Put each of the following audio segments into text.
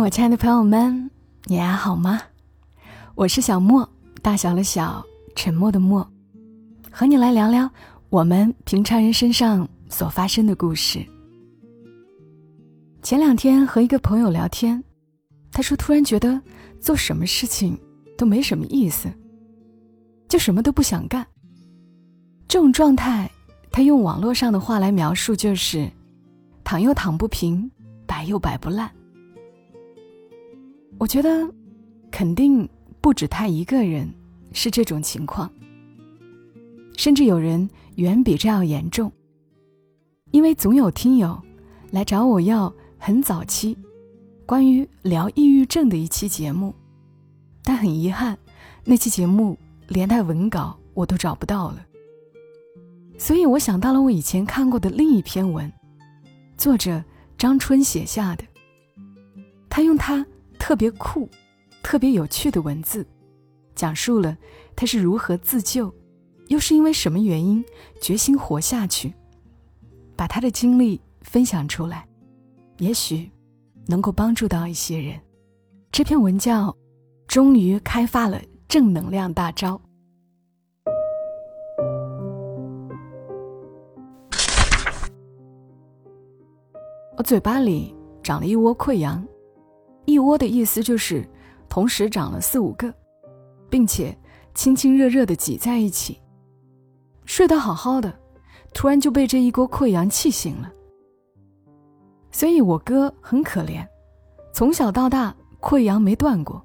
我亲爱的朋友们，你还好吗？我是小莫，大小的小，沉默的默，和你来聊聊我们平常人身上所发生的故事。前两天和一个朋友聊天，他说突然觉得做什么事情都没什么意思，就什么都不想干。这种状态，他用网络上的话来描述，就是躺又躺不平，摆又摆不烂。我觉得，肯定不止他一个人是这种情况，甚至有人远比这要严重。因为总有听友来找我要很早期关于聊抑郁症的一期节目，但很遗憾，那期节目连带文稿我都找不到了。所以我想到了我以前看过的另一篇文，作者张春写下的，他用他。特别酷、特别有趣的文字，讲述了他是如何自救，又是因为什么原因决心活下去，把他的经历分享出来，也许能够帮助到一些人。这篇文叫《终于开发了正能量大招》。我嘴巴里长了一窝溃疡。一窝的意思就是同时长了四五个，并且亲亲热热的挤在一起。睡得好好的，突然就被这一锅溃疡气醒了。所以我哥很可怜，从小到大溃疡没断过。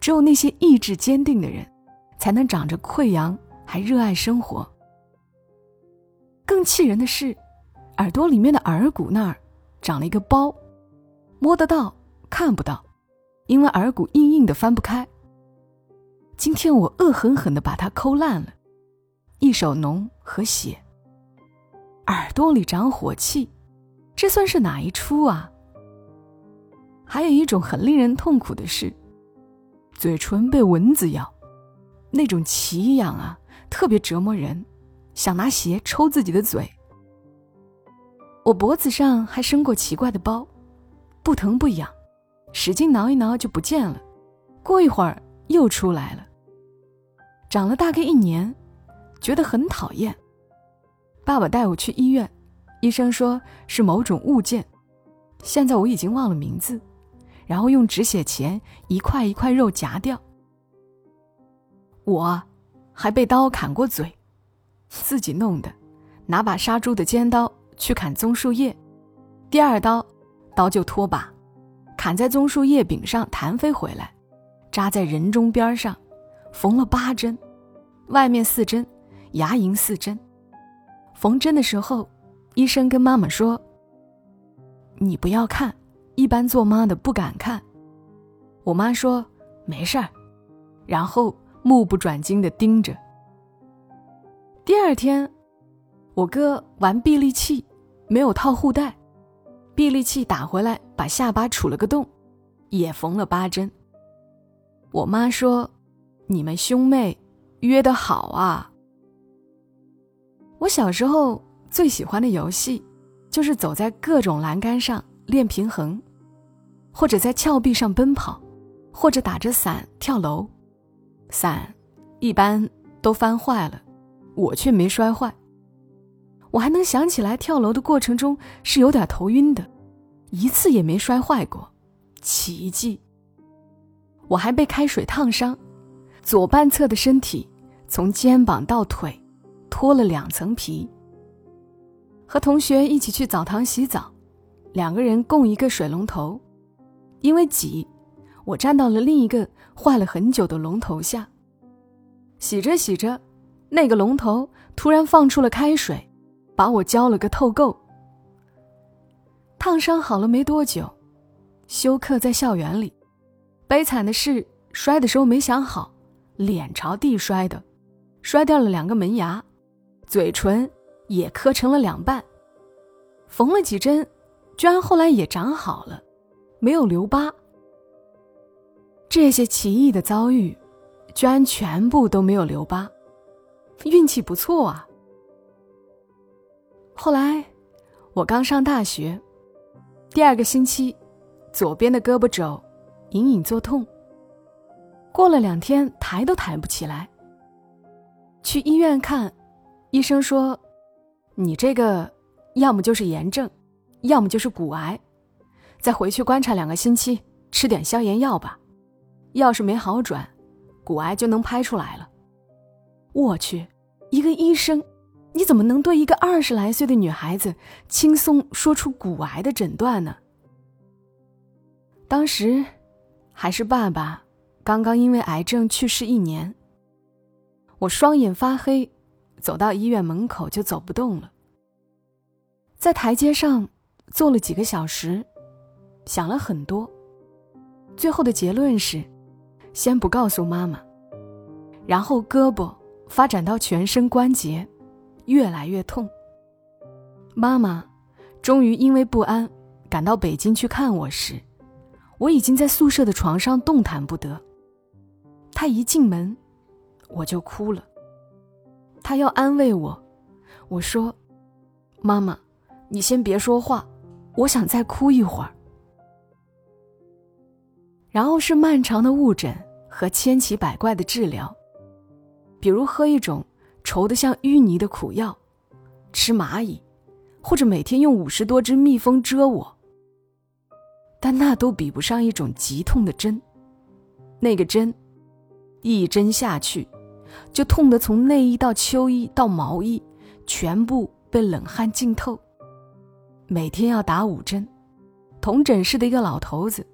只有那些意志坚定的人，才能长着溃疡还热爱生活。更气人的是，耳朵里面的耳骨那儿长了一个包，摸得到。看不到，因为耳骨硬硬的翻不开。今天我恶狠狠的把它抠烂了，一手脓和血。耳朵里长火气，这算是哪一出啊？还有一种很令人痛苦的是，嘴唇被蚊子咬，那种奇痒啊，特别折磨人，想拿鞋抽自己的嘴。我脖子上还生过奇怪的包，不疼不痒。使劲挠一挠就不见了，过一会儿又出来了。长了大概一年，觉得很讨厌。爸爸带我去医院，医生说是某种物件，现在我已经忘了名字。然后用止血钳一块一块肉夹掉。我还被刀砍过嘴，自己弄的，拿把杀猪的尖刀去砍棕树叶，第二刀刀就脱把。砍在棕树叶柄上弹飞回来，扎在人中边上，缝了八针，外面四针，牙龈四针。缝针的时候，医生跟妈妈说：“你不要看，一般做妈的不敢看。”我妈说：“没事儿。”然后目不转睛地盯着。第二天，我哥玩臂力器，没有套护带。臂力器打回来，把下巴杵了个洞，也缝了八针。我妈说：“你们兄妹约得好啊。”我小时候最喜欢的游戏，就是走在各种栏杆上练平衡，或者在峭壁上奔跑，或者打着伞跳楼。伞一般都翻坏了，我却没摔坏。我还能想起来，跳楼的过程中是有点头晕的，一次也没摔坏过，奇迹。我还被开水烫伤，左半侧的身体从肩膀到腿脱了两层皮。和同学一起去澡堂洗澡，两个人共一个水龙头，因为挤，我站到了另一个坏了很久的龙头下。洗着洗着，那个龙头突然放出了开水。把我浇了个透够。烫伤好了没多久，休克在校园里。悲惨的是，摔的时候没想好，脸朝地摔的，摔掉了两个门牙，嘴唇也磕成了两半。缝了几针，居然后来也长好了，没有留疤。这些奇异的遭遇，居然全部都没有留疤，运气不错啊！后来，我刚上大学，第二个星期，左边的胳膊肘隐隐作痛。过了两天，抬都抬不起来。去医院看，医生说：“你这个要么就是炎症，要么就是骨癌，再回去观察两个星期，吃点消炎药吧。要是没好转，骨癌就能拍出来了。”我去，一个医生，你怎么能对一个二十来岁的女孩子轻松说出骨癌的诊断呢？当时，还是爸爸刚刚因为癌症去世一年。我双眼发黑，走到医院门口就走不动了。在台阶上坐了几个小时，想了很多，最后的结论是：先不告诉妈妈，然后胳膊。发展到全身关节越来越痛。妈妈终于因为不安赶到北京去看我时，我已经在宿舍的床上动弹不得。她一进门，我就哭了。她要安慰我，我说：“妈妈，你先别说话，我想再哭一会儿。”然后是漫长的误诊和千奇百怪的治疗。比如喝一种稠得像淤泥的苦药，吃蚂蚁，或者每天用五十多只蜜蜂蛰我。但那都比不上一种极痛的针，那个针，一针下去，就痛得从内衣到秋衣到毛衣，全部被冷汗浸透。每天要打五针，同诊室的一个老头子，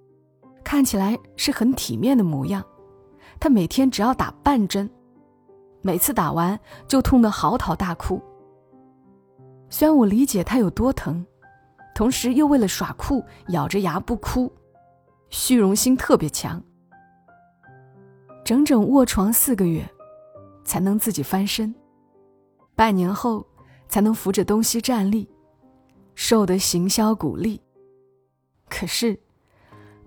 看起来是很体面的模样，他每天只要打半针。每次打完就痛得嚎啕大哭。虽然我理解他有多疼，同时又为了耍酷咬着牙不哭，虚荣心特别强。整整卧床四个月，才能自己翻身，半年后才能扶着东西站立，瘦得形销骨立。可是，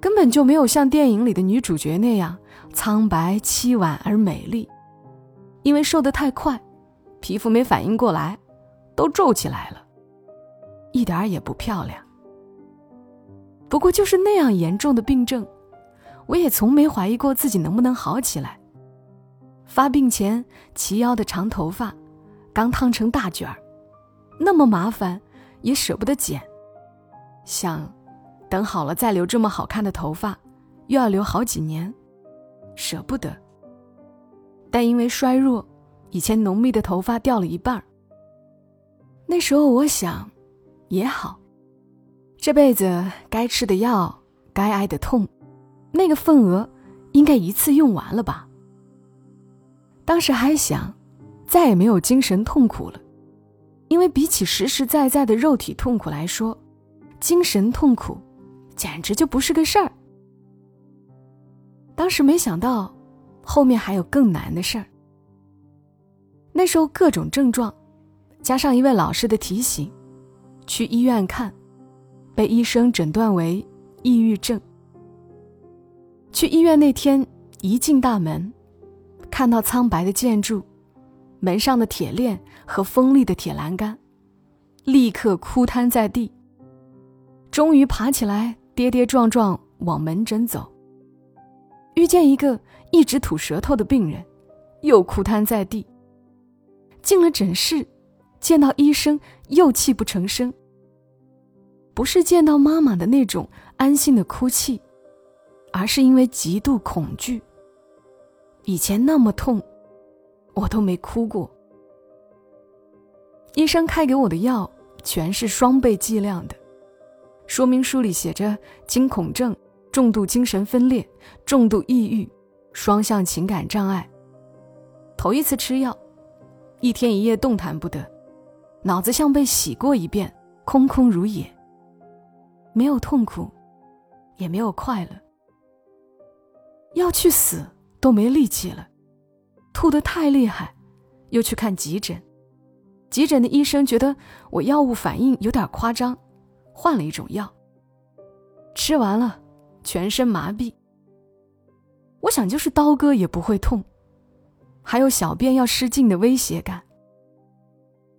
根本就没有像电影里的女主角那样苍白凄婉而美丽。因为瘦得太快，皮肤没反应过来，都皱起来了，一点也不漂亮。不过就是那样严重的病症，我也从没怀疑过自己能不能好起来。发病前齐腰的长头发，刚烫成大卷儿，那么麻烦，也舍不得剪。想，等好了再留这么好看的头发，又要留好几年，舍不得。但因为衰弱，以前浓密的头发掉了一半那时候我想，也好，这辈子该吃的药、该挨的痛，那个份额应该一次用完了吧。当时还想，再也没有精神痛苦了，因为比起实实在在的肉体痛苦来说，精神痛苦简直就不是个事儿。当时没想到。后面还有更难的事儿。那时候各种症状，加上一位老师的提醒，去医院看，被医生诊断为抑郁症。去医院那天，一进大门，看到苍白的建筑，门上的铁链和锋利的铁栏杆，立刻哭瘫在地。终于爬起来，跌跌撞撞往门诊走。遇见一个一直吐舌头的病人，又哭瘫在地。进了诊室，见到医生又泣不成声。不是见到妈妈的那种安心的哭泣，而是因为极度恐惧。以前那么痛，我都没哭过。医生开给我的药全是双倍剂量的，说明书里写着惊恐症。重度精神分裂、重度抑郁、双向情感障碍。头一次吃药，一天一夜动弹不得，脑子像被洗过一遍，空空如也。没有痛苦，也没有快乐。要去死都没力气了，吐得太厉害，又去看急诊。急诊的医生觉得我药物反应有点夸张，换了一种药。吃完了。全身麻痹，我想就是刀割也不会痛，还有小便要失禁的威胁感。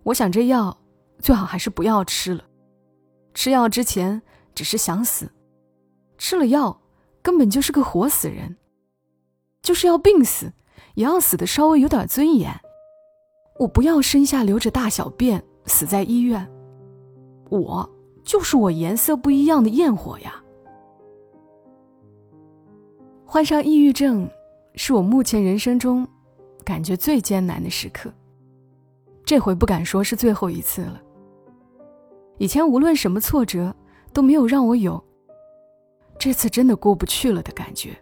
我想这药最好还是不要吃了，吃药之前只是想死，吃了药根本就是个活死人，就是要病死，也要死的稍微有点尊严。我不要身下流着大小便死在医院，我就是我颜色不一样的焰火呀。患上抑郁症，是我目前人生中感觉最艰难的时刻。这回不敢说是最后一次了。以前无论什么挫折都没有让我有这次真的过不去了的感觉，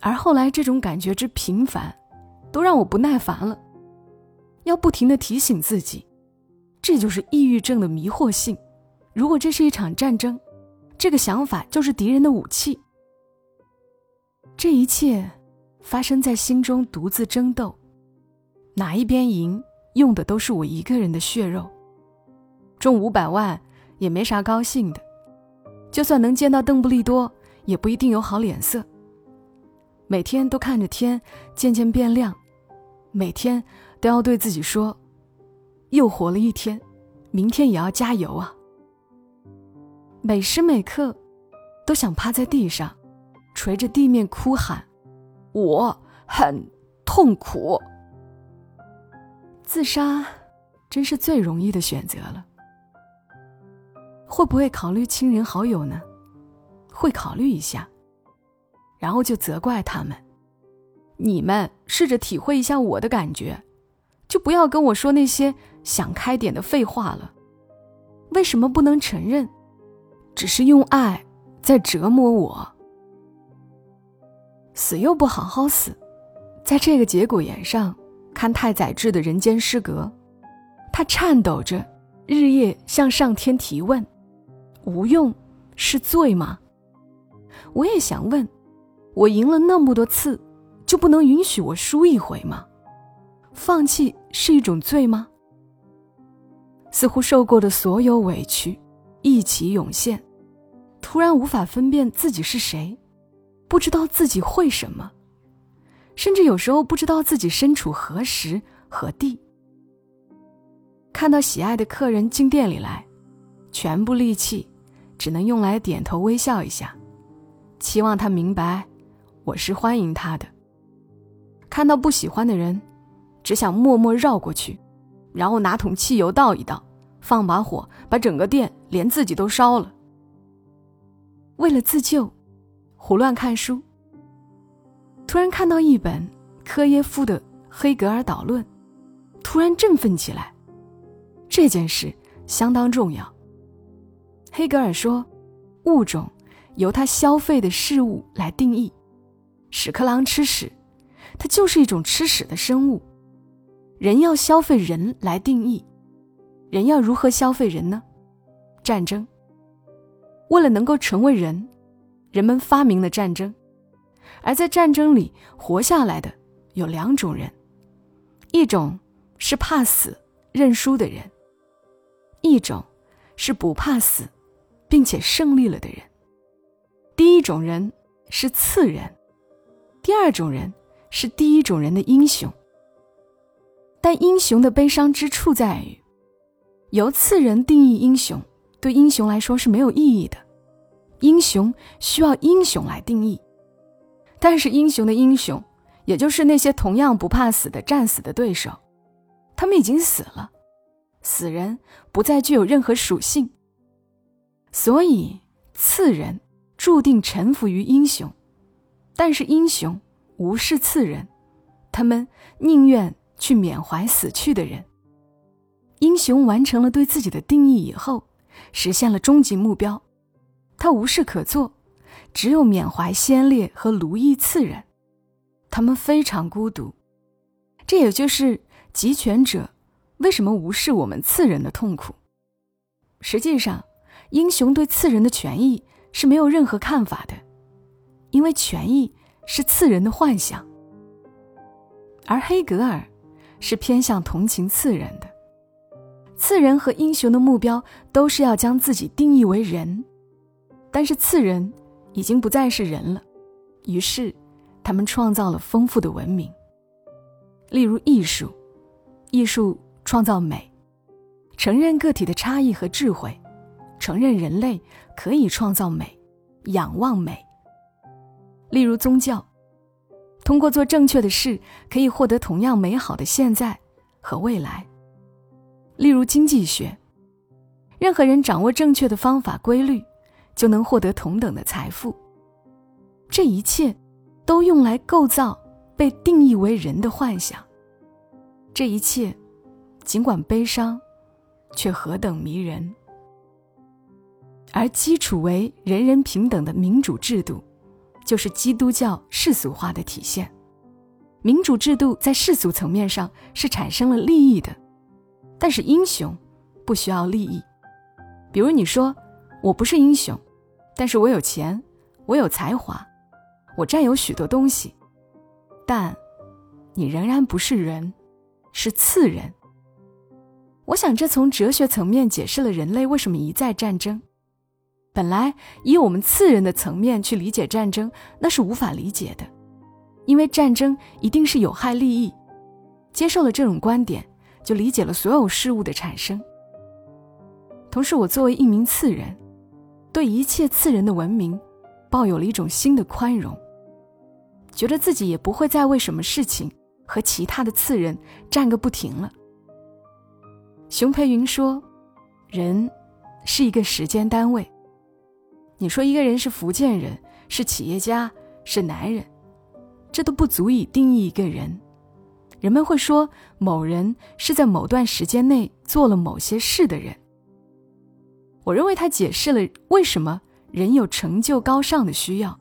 而后来这种感觉之频繁，都让我不耐烦了。要不停的提醒自己，这就是抑郁症的迷惑性。如果这是一场战争，这个想法就是敌人的武器。这一切发生在心中独自争斗，哪一边赢，用的都是我一个人的血肉。中五百万也没啥高兴的，就算能见到邓布利多，也不一定有好脸色。每天都看着天渐渐变亮，每天。都要对自己说：“又活了一天，明天也要加油啊！”每时每刻，都想趴在地上，捶着地面哭喊：“我很痛苦。”自杀，真是最容易的选择了。会不会考虑亲人好友呢？会考虑一下，然后就责怪他们：“你们试着体会一下我的感觉。”就不要跟我说那些想开点的废话了。为什么不能承认，只是用爱在折磨我？死又不好好死，在这个节骨眼上看太宰治的人间失格，他颤抖着，日夜向上天提问：无用是罪吗？我也想问，我赢了那么多次，就不能允许我输一回吗？放弃是一种罪吗？似乎受过的所有委屈一起涌现，突然无法分辨自己是谁，不知道自己会什么，甚至有时候不知道自己身处何时何地。看到喜爱的客人进店里来，全部力气只能用来点头微笑一下，期望他明白我是欢迎他的。看到不喜欢的人。只想默默绕过去，然后拿桶汽油倒一倒，放把火，把整个店连自己都烧了。为了自救，胡乱看书。突然看到一本科耶夫的《黑格尔导论》，突然振奋起来。这件事相当重要。黑格尔说，物种由它消费的事物来定义。屎壳郎吃屎，它就是一种吃屎的生物。人要消费人来定义，人要如何消费人呢？战争。为了能够成为人，人们发明了战争，而在战争里活下来的有两种人：一种是怕死认输的人，一种是不怕死，并且胜利了的人。第一种人是次人，第二种人是第一种人的英雄。但英雄的悲伤之处在于，由次人定义英雄，对英雄来说是没有意义的。英雄需要英雄来定义，但是英雄的英雄，也就是那些同样不怕死的战死的对手，他们已经死了，死人不再具有任何属性，所以次人注定臣服于英雄，但是英雄无视次人，他们宁愿。去缅怀死去的人。英雄完成了对自己的定义以后，实现了终极目标，他无事可做，只有缅怀先烈和奴役次人。他们非常孤独，这也就是集权者为什么无视我们次人的痛苦。实际上，英雄对次人的权益是没有任何看法的，因为权益是次人的幻想。而黑格尔。是偏向同情次人的，次人和英雄的目标都是要将自己定义为人，但是次人已经不再是人了，于是他们创造了丰富的文明。例如艺术，艺术创造美，承认个体的差异和智慧，承认人类可以创造美，仰望美。例如宗教，通过做正确的事，可以获得同样美好的现在和未来。例如经济学，任何人掌握正确的方法规律，就能获得同等的财富。这一切，都用来构造被定义为人的幻想。这一切，尽管悲伤，却何等迷人。而基础为人人平等的民主制度，就是基督教世俗化的体现。民主制度在世俗层面上是产生了利益的，但是英雄不需要利益。比如你说我不是英雄，但是我有钱，我有才华，我占有许多东西，但你仍然不是人，是次人。我想这从哲学层面解释了人类为什么一再战争。本来以我们次人的层面去理解战争，那是无法理解的，因为战争一定是有害利益。接受了这种观点，就理解了所有事物的产生。同时，我作为一名次人，对一切次人的文明，抱有了一种新的宽容，觉得自己也不会再为什么事情和其他的次人战个不停了。熊培云说：“人是一个时间单位。”你说一个人是福建人，是企业家，是男人，这都不足以定义一个人。人们会说某人是在某段时间内做了某些事的人。我认为他解释了为什么人有成就高尚的需要，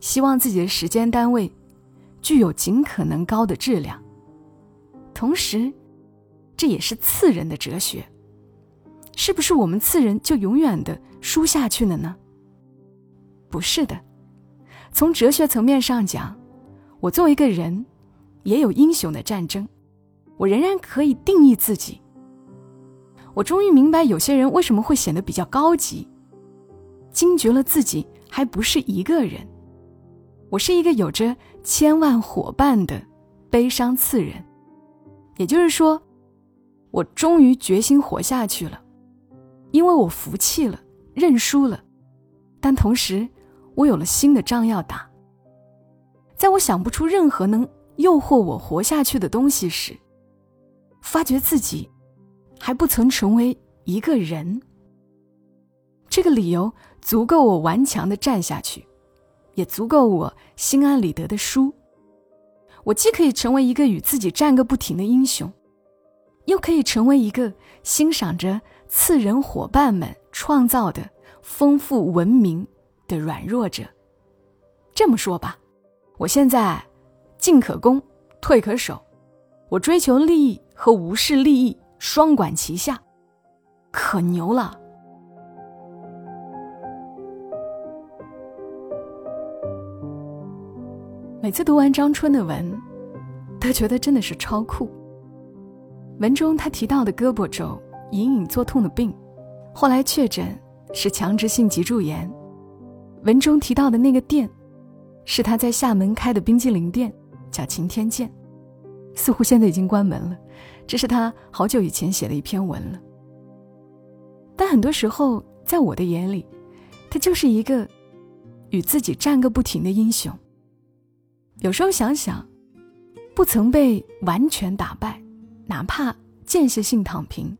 希望自己的时间单位具有尽可能高的质量。同时，这也是次人的哲学。是不是我们次人就永远的输下去了呢？不是的，从哲学层面上讲，我作为一个人，也有英雄的战争，我仍然可以定义自己。我终于明白有些人为什么会显得比较高级，惊觉了自己还不是一个人，我是一个有着千万伙伴的悲伤次人。也就是说，我终于决心活下去了，因为我服气了，认输了，但同时。我有了新的仗要打。在我想不出任何能诱惑我活下去的东西时，发觉自己还不曾成为一个人。这个理由足够我顽强的站下去，也足够我心安理得的输。我既可以成为一个与自己战个不停的英雄，又可以成为一个欣赏着次人伙伴们创造的丰富文明。的软弱者。这么说吧，我现在进可攻，退可守，我追求利益和无视利益双管齐下，可牛了。每次读完张春的文，都觉得真的是超酷。文中他提到的胳膊肘隐隐作痛的病，后来确诊是强直性脊柱炎。文中提到的那个店，是他在厦门开的冰激凌店，叫晴天见，似乎现在已经关门了。这是他好久以前写的一篇文了。但很多时候，在我的眼里，他就是一个与自己战个不停的英雄。有时候想想，不曾被完全打败，哪怕间歇性躺平，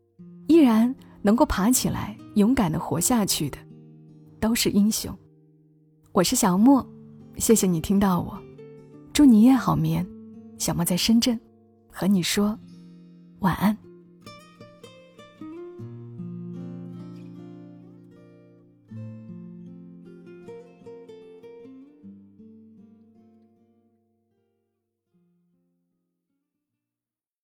依然能够爬起来，勇敢的活下去的，都是英雄。我是小莫，谢谢你听到我，祝你夜好眠。小莫在深圳，和你说晚安。